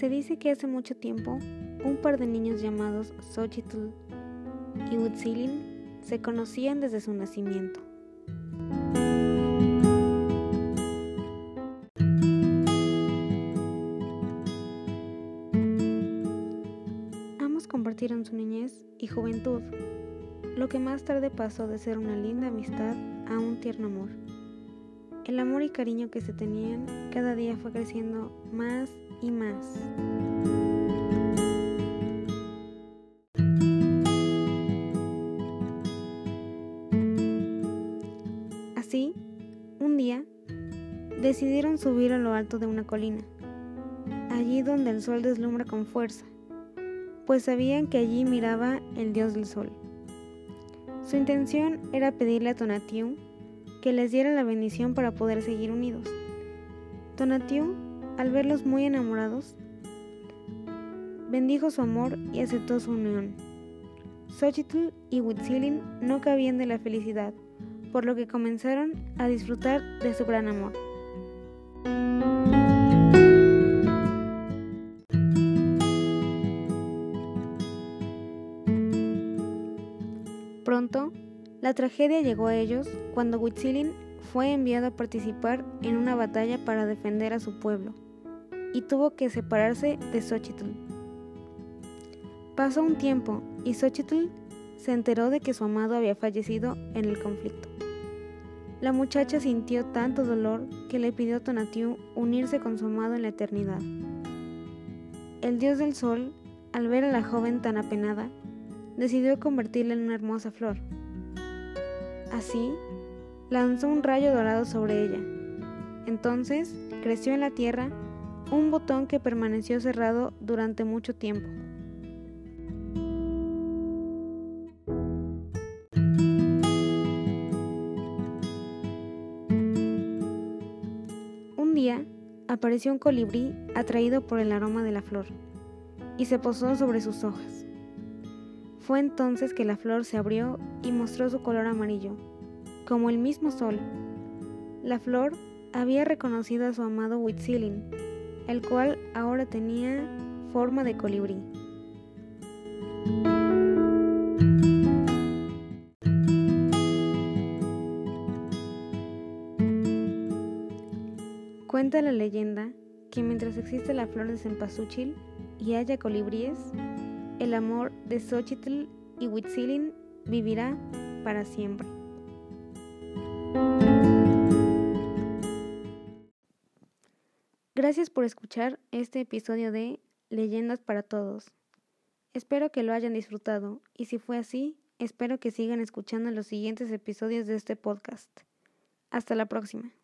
Se dice que hace mucho tiempo un par de niños llamados Xochitl y Huitzilin se conocían desde su nacimiento. Ambos compartieron su niñez y juventud, lo que más tarde pasó de ser una linda amistad a un tierno amor. El amor y cariño que se tenían cada día fue creciendo más y más. Así, un día, decidieron subir a lo alto de una colina, allí donde el sol deslumbra con fuerza, pues sabían que allí miraba el dios del sol. Su intención era pedirle a Tonatiuh que les diera la bendición para poder seguir unidos. Tonatiuh, al verlos muy enamorados, bendijo su amor y aceptó su unión. Xochitl y Huitzilin no cabían de la felicidad, por lo que comenzaron a disfrutar de su gran amor. Pronto, la tragedia llegó a ellos cuando Huitzilin fue enviado a participar en una batalla para defender a su pueblo y tuvo que separarse de Xochitl. Pasó un tiempo y Xochitl se enteró de que su amado había fallecido en el conflicto. La muchacha sintió tanto dolor que le pidió a Tonatiuh unirse con su amado en la eternidad. El dios del sol, al ver a la joven tan apenada, decidió convertirla en una hermosa flor. Así, lanzó un rayo dorado sobre ella. Entonces, creció en la tierra un botón que permaneció cerrado durante mucho tiempo. Un día, apareció un colibrí atraído por el aroma de la flor y se posó sobre sus hojas. Fue entonces que la flor se abrió y mostró su color amarillo, como el mismo sol. La flor había reconocido a su amado Huitzilin, el cual ahora tenía forma de colibrí. Cuenta la leyenda que mientras existe la flor de cempasúchil y haya colibríes, el amor de Xochitl y Huitzilin vivirá para siempre. Gracias por escuchar este episodio de Leyendas para Todos. Espero que lo hayan disfrutado y si fue así, espero que sigan escuchando los siguientes episodios de este podcast. Hasta la próxima.